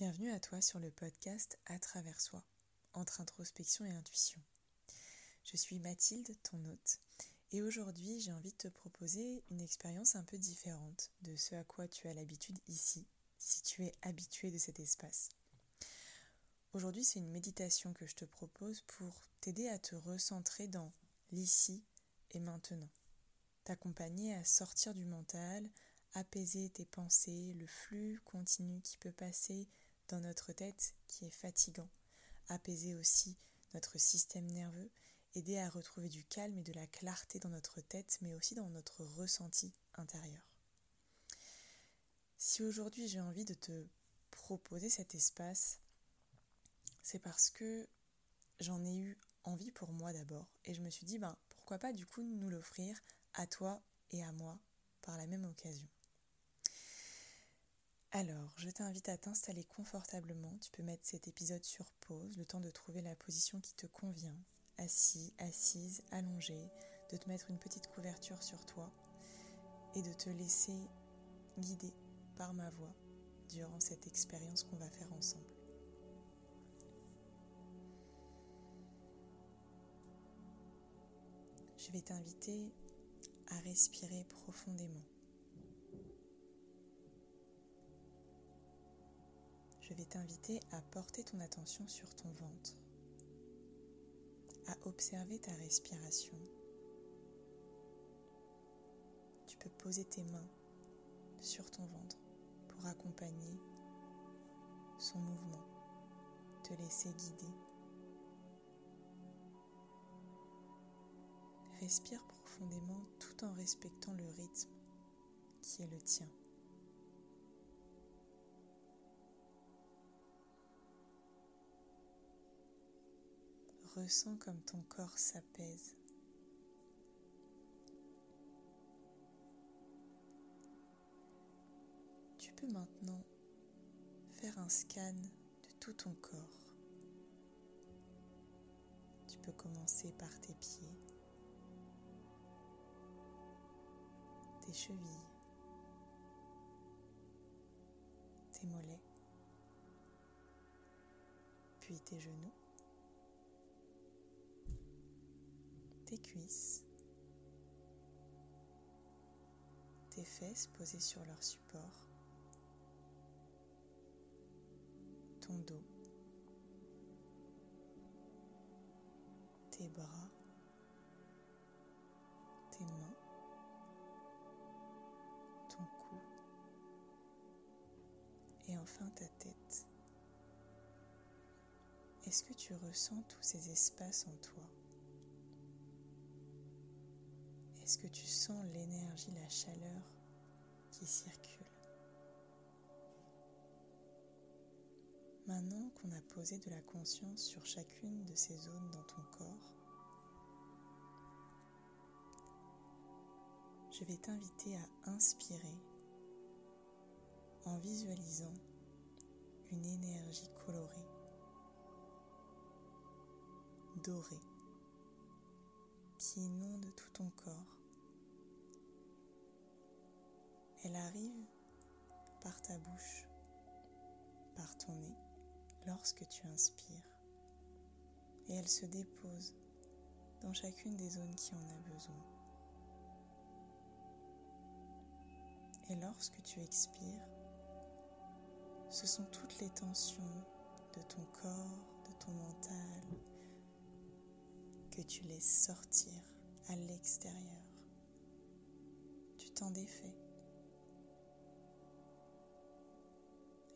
Bienvenue à toi sur le podcast À travers soi, entre introspection et intuition. Je suis Mathilde, ton hôte, et aujourd'hui j'ai envie de te proposer une expérience un peu différente de ce à quoi tu as l'habitude ici, si tu es habitué de cet espace. Aujourd'hui c'est une méditation que je te propose pour t'aider à te recentrer dans l'ici et maintenant, t'accompagner à sortir du mental, apaiser tes pensées, le flux continu qui peut passer dans notre tête qui est fatigant, apaiser aussi notre système nerveux, aider à retrouver du calme et de la clarté dans notre tête, mais aussi dans notre ressenti intérieur. Si aujourd'hui j'ai envie de te proposer cet espace, c'est parce que j'en ai eu envie pour moi d'abord, et je me suis dit, ben pourquoi pas du coup nous l'offrir à toi et à moi par la même occasion. Alors, je t'invite à t'installer confortablement. Tu peux mettre cet épisode sur pause, le temps de trouver la position qui te convient. Assis, assise, allongé, de te mettre une petite couverture sur toi et de te laisser guider par ma voix durant cette expérience qu'on va faire ensemble. Je vais t'inviter à respirer profondément. Je vais t'inviter à porter ton attention sur ton ventre, à observer ta respiration. Tu peux poser tes mains sur ton ventre pour accompagner son mouvement, te laisser guider. Respire profondément tout en respectant le rythme qui est le tien. Ressens comme ton corps s'apaise. Tu peux maintenant faire un scan de tout ton corps. Tu peux commencer par tes pieds, tes chevilles, tes mollets, puis tes genoux. Tes cuisses, tes fesses posées sur leur support, ton dos, tes bras, tes mains, ton cou et enfin ta tête. Est-ce que tu ressens tous ces espaces en toi? Est-ce que tu sens l'énergie, la chaleur qui circule? Maintenant qu'on a posé de la conscience sur chacune de ces zones dans ton corps, je vais t'inviter à inspirer en visualisant une énergie colorée, dorée, qui inonde tout ton corps Elle arrive par ta bouche, par ton nez, lorsque tu inspires. Et elle se dépose dans chacune des zones qui en a besoin. Et lorsque tu expires, ce sont toutes les tensions de ton corps, de ton mental, que tu laisses sortir à l'extérieur. Tu t'en défais.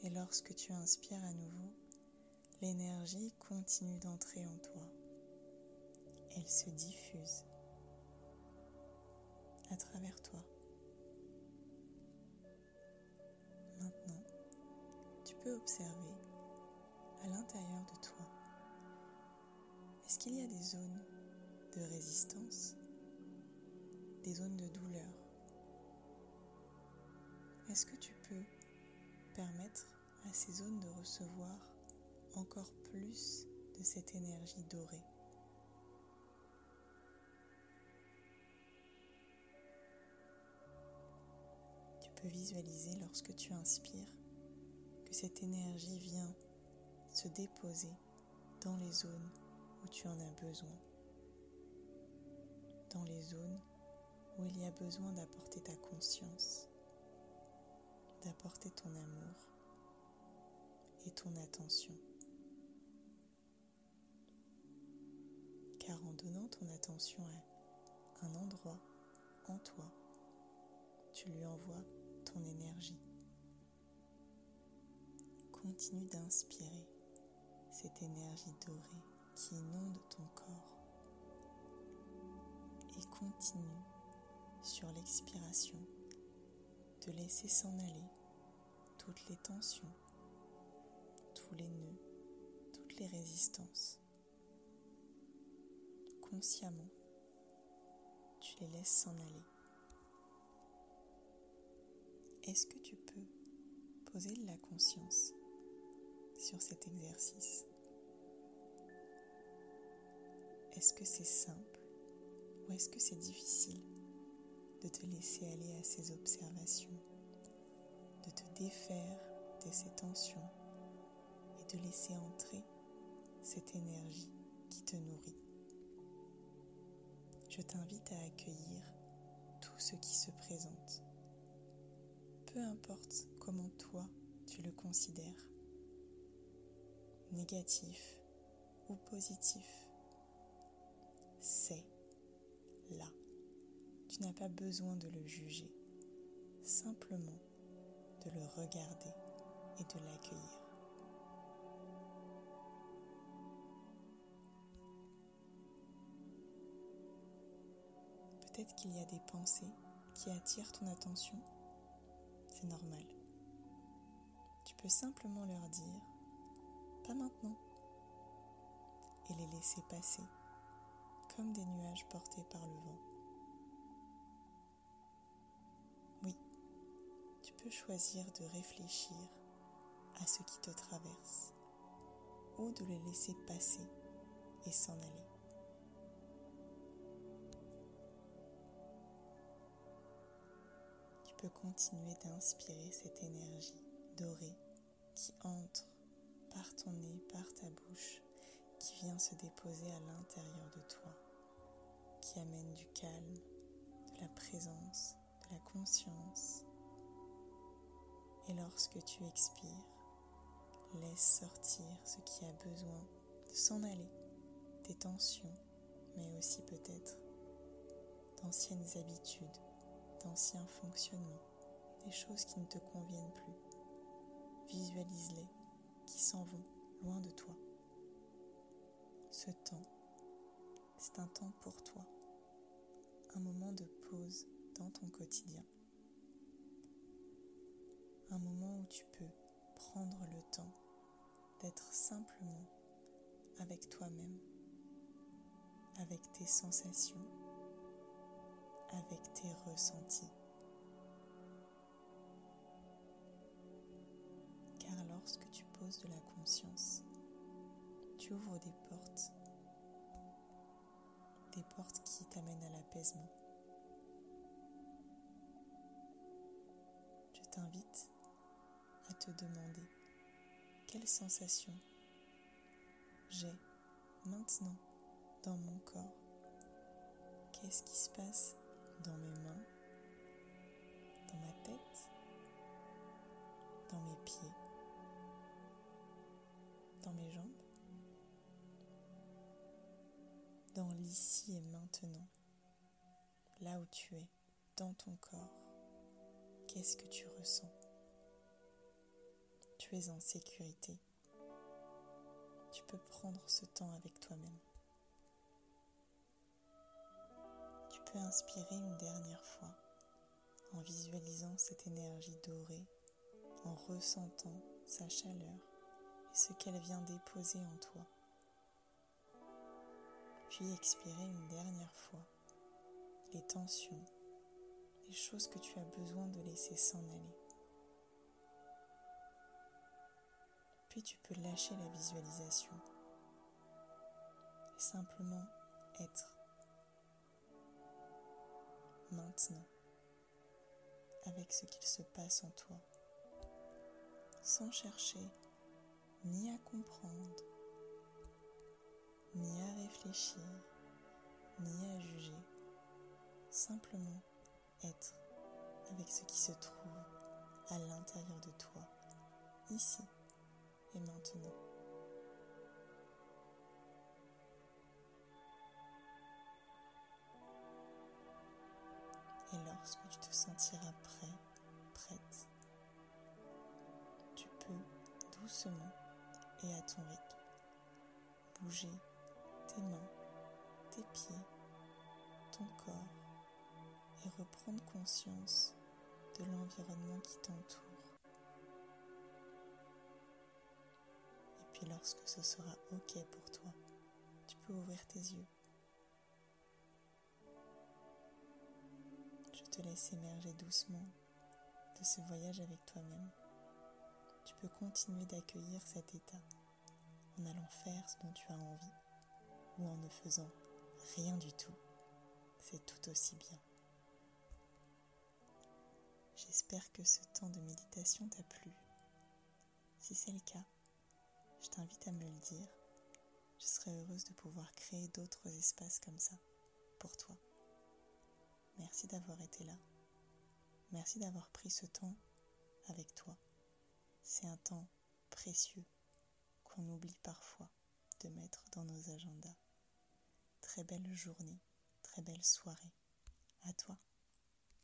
Et lorsque tu inspires à nouveau, l'énergie continue d'entrer en toi. Elle se diffuse à travers toi. Maintenant, tu peux observer à l'intérieur de toi, est-ce qu'il y a des zones de résistance, des zones de douleur? Est-ce que tu peux permettre à ces zones de recevoir encore plus de cette énergie dorée. Tu peux visualiser lorsque tu inspires que cette énergie vient se déposer dans les zones où tu en as besoin, dans les zones où il y a besoin d'apporter ta conscience, d'apporter ton amour et ton attention. Car en donnant ton attention à un endroit en toi, tu lui envoies ton énergie. Continue d'inspirer cette énergie dorée qui inonde ton corps et continue sur l'expiration de laisser s'en aller toutes les tensions, tous les nœuds, toutes les résistances. Consciemment, tu les laisses s'en aller. Est-ce que tu peux poser de la conscience sur cet exercice? Est-ce que c'est simple ou est-ce que c'est difficile de te laisser aller à ces observations, de te défaire de ces tensions? Laisser entrer cette énergie qui te nourrit Je t'invite à accueillir tout ce qui se présente peu importe comment toi tu le considères, négatif ou positif, c'est là. Tu n'as pas besoin de le juger, simplement de le regarder et de l'accueillir. Peut-être qu'il y a des pensées qui attirent ton attention normal. Tu peux simplement leur dire pas maintenant et les laisser passer comme des nuages portés par le vent. Oui, tu peux choisir de réfléchir à ce qui te traverse ou de les laisser passer et s'en aller. Continuer d'inspirer cette énergie dorée qui entre par ton nez, par ta bouche, qui vient se déposer à l'intérieur de toi, qui amène du calme, de la présence, de la conscience. Et lorsque tu expires, laisse sortir ce qui a besoin de s'en aller, des tensions, mais aussi peut-être d'anciennes habitudes d'anciens fonctionnements, des choses qui ne te conviennent plus. Visualise-les, qui s'en vont loin de toi. Ce temps, c'est un temps pour toi, un moment de pause dans ton quotidien, un moment où tu peux prendre le temps d'être simplement avec toi-même, avec tes sensations avec tes ressentis. Car lorsque tu poses de la conscience, tu ouvres des portes, des portes qui t'amènent à l'apaisement. Je t'invite à te demander quelle sensation j'ai maintenant dans mon corps. Qu'est-ce qui se passe dans mes mains, dans ma tête, dans mes pieds, dans mes jambes, dans l'ici et maintenant, là où tu es, dans ton corps. Qu'est-ce que tu ressens? Tu es en sécurité. Tu peux prendre ce temps avec toi-même. Inspirer une dernière fois en visualisant cette énergie dorée, en ressentant sa chaleur et ce qu'elle vient déposer en toi. Puis expirer une dernière fois les tensions, les choses que tu as besoin de laisser s'en aller. Puis tu peux lâcher la visualisation et simplement être maintenant avec ce qu'il se passe en toi, sans chercher ni à comprendre, ni à réfléchir, ni à juger, simplement être avec ce qui se trouve à l'intérieur de toi, ici et maintenant. Sentiras prêt, prête, tu peux doucement et à ton rythme bouger tes mains, tes pieds, ton corps et reprendre conscience de l'environnement qui t'entoure. Et puis lorsque ce sera OK pour toi, tu peux ouvrir tes yeux. Te laisse émerger doucement de ce voyage avec toi-même. Tu peux continuer d'accueillir cet état en allant faire ce dont tu as envie ou en ne faisant rien du tout. C'est tout aussi bien. J'espère que ce temps de méditation t'a plu. Si c'est le cas, je t'invite à me le dire. Je serai heureuse de pouvoir créer d'autres espaces comme ça pour toi. Merci d'avoir été là. Merci d'avoir pris ce temps avec toi. C'est un temps précieux qu'on oublie parfois de mettre dans nos agendas. Très belle journée, très belle soirée. À toi.